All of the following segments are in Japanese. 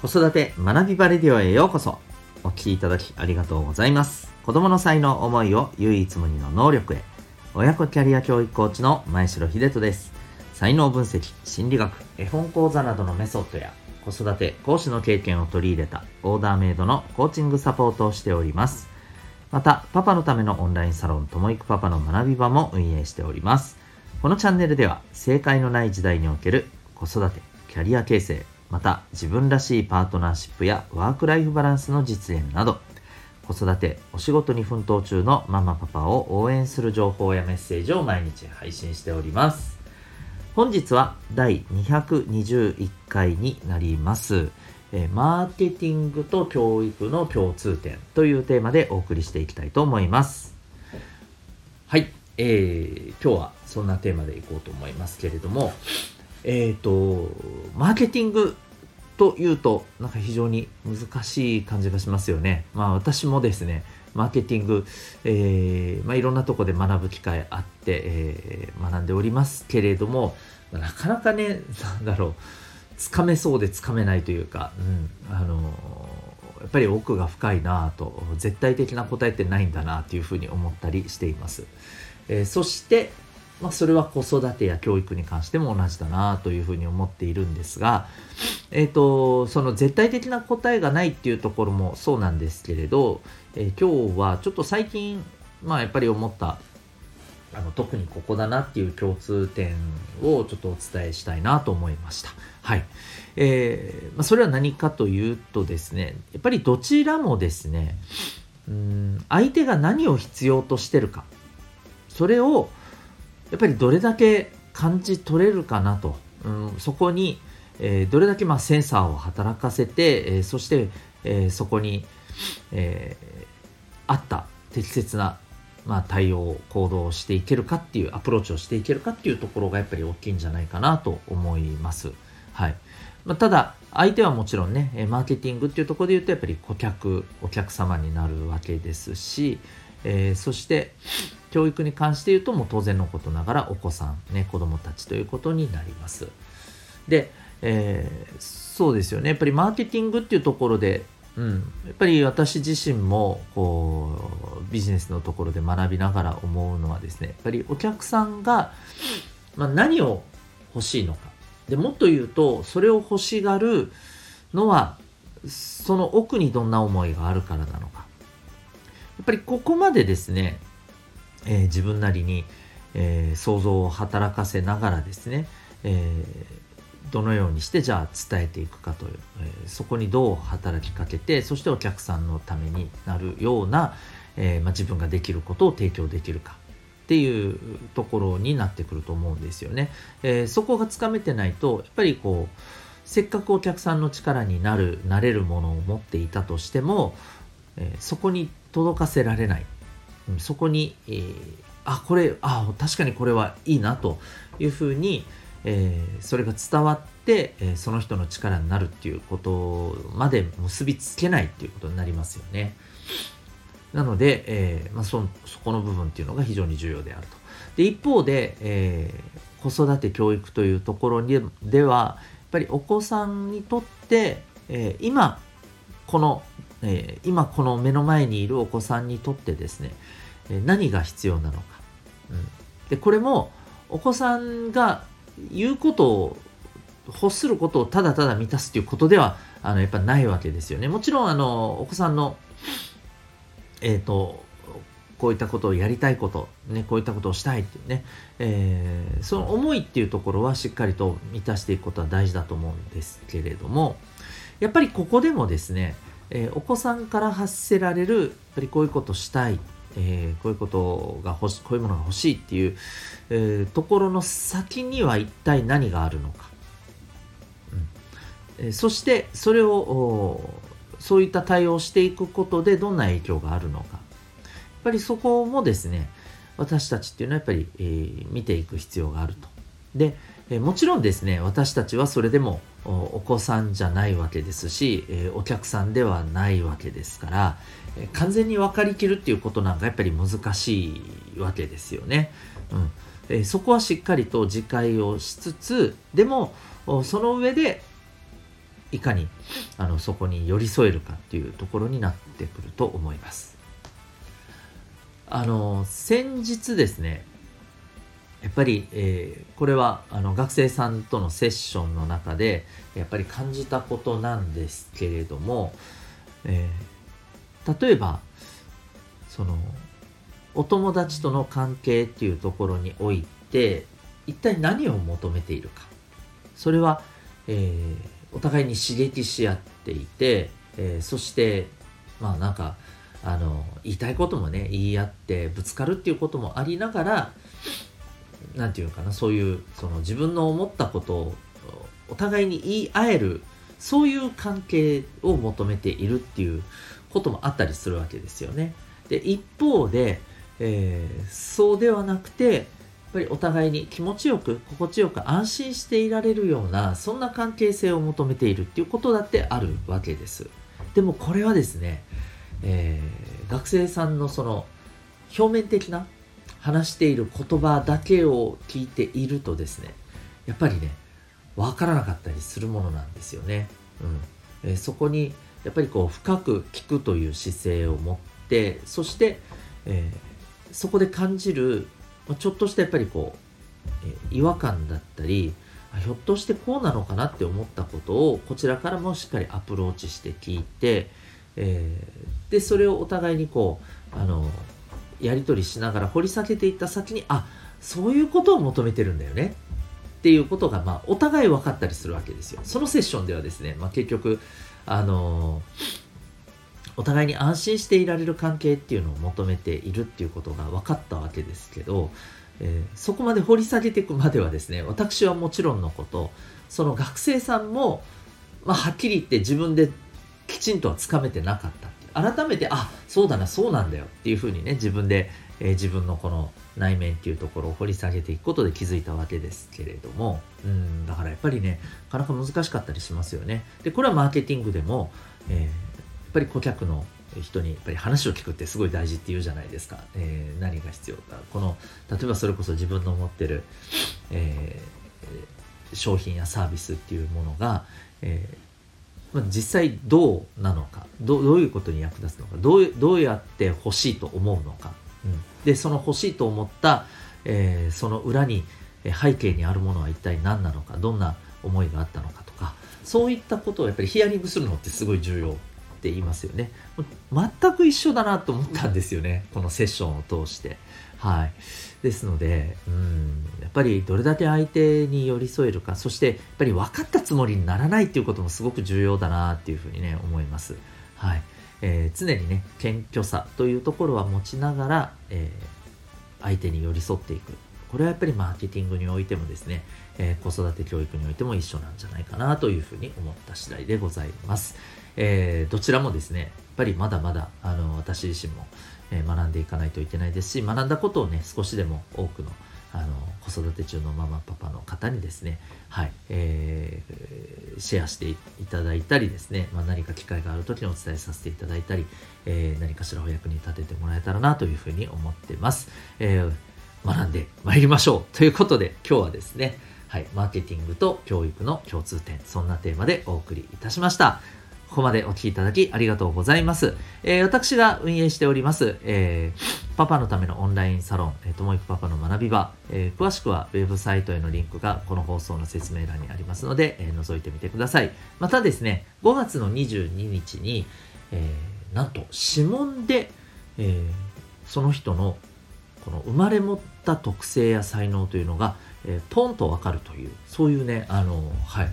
子育て学びバレディオへようこそ。お聞きいただきありがとうございます。子供の才能思いを唯一無二の能力へ。親子キャリア教育コーチの前城秀人です。才能分析心理学絵本講座などのメソッドや子育て講師の経験を取り入れたオーダーメイドのコーチングサポートをしております。またパパのためのオンラインサロンともいくパパの学び場も運営しております。このチャンネルでは正解のない時代における子育てキャリア形成また自分らしいパートナーシップやワークライフバランスの実現など子育てお仕事に奮闘中のママパパを応援する情報やメッセージを毎日配信しております。本日は第221回になります。えマーケティングと教育の共通点というテーマでお送りしていきたいと思います。はい、えー、今日はそんなテーマでいこうと思いますけれどもえっ、ー、と、マーケティングというと、なんか非常に難しい感じがしますよね。まあ私もですね、マーケティング、えー、まあ、いろんなとこで学ぶ機会あって、えー、学んでおりますけれどもま、なかなかね、なんだろう、つかめそうでつかめないというか、うん、あのやっぱり奥が深いなと、絶対的な答えってないんだなというふうに思ったりしています。えー、そして、まあ、それは子育てや教育に関しても同じだなというふうに思っているんですが、えっ、ー、と、その絶対的な答えがないっていうところもそうなんですけれど、えー、今日はちょっと最近、まあやっぱり思った、あの特にここだなっていう共通点をちょっとお伝えしたいなと思いました。はい。えー、まあ、それは何かというとですね、やっぱりどちらもですね、うん相手が何を必要としてるか、それをやっぱりどれだけ感じ取れるかなと、うん、そこに、えー、どれだけまあセンサーを働かせて、えー、そして、えー、そこに、え合った適切な、まあ、対応行動をしていけるかっていうアプローチをしていけるかっていうところがやっぱり大きいんじゃないかなと思います。はいまあ、ただ相手はもちろんねマーケティングっていうところで言うとやっぱり顧客お客様になるわけですし、えー、そして教育に関して言うともう当然のことながらお子さん、ね、子供たちということになります。で、えー、そうですよね。やっぱりマーケティングっていうところで、うん、やっぱり私自身もこうビジネスのところで学びながら思うのはですね、やっぱりお客さんが、まあ、何を欲しいのか。でもっと言うと、それを欲しがるのは、その奥にどんな思いがあるからなのか。やっぱりここまでですね、えー、自分なりに、えー、想像を働かせながらですね、えー、どのようにしてじゃあ伝えていくかという、えそこにどう働きかけてそしてお客さんのためになるような、えまあ、自分ができることを提供できるかっていうところになってくると思うんですよね。えそこがつかめてないとやっぱりこうせっかくお客さんの力になるなれるものを持っていたとしても、えそこに届かせられないそこに、えー、あこれあ確かにこれはいいなというふうに、えー、それが伝わって、えー、その人の力になるっていうことまで結びつけないっていうことになりますよね。なので、えーまあそ、そこの部分っていうのが非常に重要であると。で一方で、えー、子育て教育というところにではやっぱりお子さんにとって、えー、今このえー、今この目の前にいるお子さんにとってですね、え何が必要なのか、うん、でこれもお子さんが言うことを欲することをただただ満たすということではあのやっぱないわけですよね。もちろんあのお子さんのえっ、ー、とこういったことをやりたいこと、ね、こういったことをしたいっていうね、えー、その思いっていうところはしっかりと満たしていくことは大事だと思うんですけれどもやっぱりここでもですねえー、お子さんから発せられるやっぱりこういうことしたい、えー、こういうことが欲しこういうものが欲しいっていう、えー、ところの先には一体何があるのか、うん。えー、そしてそれをそういった対応をしていくことでどんな影響があるのか。やっぱりそこもですね私たちっていうのはやっぱり、えー、見ていく必要があると。でえもちろんですね私たちはそれでもお子さんじゃないわけですし、えお客さんではないわけですから、え完全に分かりきるっていうことなんかやっぱり難しいわけですよね。うんえそこはしっかりと自戒をしつつでもその上でいかにあのそこに寄り添えるかっていうところになってくると思いますあの先日ですねやっぱり、えー、これはあの学生さんとのセッションの中でやっぱり感じたことなんですけれども、えー、例えばそのお友達との関係っていうところにおいて一体何を求めているか。それは、えー、お互いに刺激し合っていて、え、そしてまあなんかあの言いたいこともね言い合ってぶつかるっていうこともありながら何て言うかなそういうその自分の思ったことをお互いに言い合えるそういう関係を求めているっていうこともあったりするわけですよね。で一方で、えー、そうではなくてやっぱりお互いに気持ちよく心地よく安心していられるようなそんな関係性を求めているっていうことだってあるわけです。でもこれはですね、えー、学生さんのその表面的な話している言葉だけを聞いているとですねやっぱりね分からなかったりするものなんですよね。うんえー、そこにやっぱりこう深く聞くという姿勢を持ってそして、えー、そこで感じるちょっとしたやっぱりこう、えー、違和感だったりひょっとしてこうなのかなって思ったことをこちらからもしっかりアプローチして聞いて、えー、でそれをお互いにこうあのやり取りしながら掘り下げていった先にあそういうことを求めてるんだよねっていうことが、まあ、お互い分かったりするわけですよ。そのセッションではですね、まあ、結局、あのー、お互いに安心していられる関係っていうのを求めているっていうことが分かったわけですけど、えー、そこまで掘り下げていくまではですね、私はもちろんのこと、その学生さんも、まあ、はっきり言って自分できちんとはつかめてなかった。改めてあそうだなそうなんだよっていうふうにね自分で、えー、自分のこの内面っていうところを掘り下げていくことで気づいたわけですけれどもうんだからやっぱりねなかなか難しかったりしますよね。でこれはマーケティングでも、えー、やっぱり顧客の人にやっぱり話を聞くってすごい大事って言うじゃないですか、えー、何が必要か。この例えばそれこそ自分の持ってる、えー、商品やサービスっていうものが、えーまあ、実際どうなのかどういうことに役立つのかどうどうやって欲しいと思うのか、うん、でその欲しいと思った、えー、その裏に背景にあるものは一体何なのかどんな思いがあったのかとかそういったことをやっぱりヒアリングするのってすごい重要って言いますよね。全く一緒だなと思ったんですよねこのセッションを通して。はいですので、うん、やっぱりどれだけ相手に寄り添えるか、そしてやっぱり分かったつもりにならないっていうこともすごく重要だなっていうふうにね、思います。はい。えー、常にね、謙虚さというところは持ちながら、えー、相手に寄り添っていく。これはやっぱりマーケティングにおいてもですね、えー、子育て教育においても一緒なんじゃないかなというふうに思った次第でございます。えー、どちらもですね、ぱりまだまだ、あの、私自身も、え学んでいかないといけないですし学んだことをね少しでも多くのあの子育て中のママパパの方にですね、はいえー、シェアしていただいたりですね、まあ、何か機会がある時にお伝えさせていただいたり、えー、何かしらお役に立ててもらえたらなというふうに思ってます、えー、学んでまいりましょうということで今日はですねはい、マーケティングと教育の共通点そんなテーマでお送りいたしました。ここまでお聴きいただきありがとうございます。えー、私が運営しております、えー、パパのためのオンラインサロン、えー、ともいくパパの学び場、えー、詳しくはウェブサイトへのリンクがこの放送の説明欄にありますので、えー、覗いてみてください。またですね、5月の22日に、えー、なんと指紋で、えー、その人のこの生まれ持った特性や才能というのが、えー、ポンとわかるという、そういうね、あの、はい、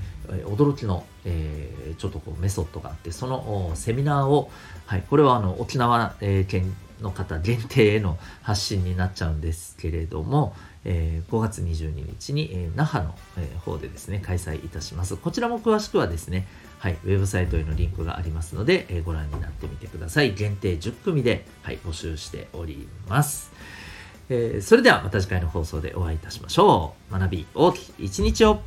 驚きの、えー、ちょっとこうメソッドがあって、そのセミナーを、はい、これはあの沖縄、え、県の方限定への発信になっちゃうんですけれども、えー、5月22日に、えー、那覇の、え、方でですね、開催いたします。こちらも詳しくはですね、はい、ウェブサイトへのリンクがありますので、えー、ご覧になってみてください。限定10組で、はい、募集しております。えー、それではまた次回の放送でお会いいたしましょう。学び大きい一日を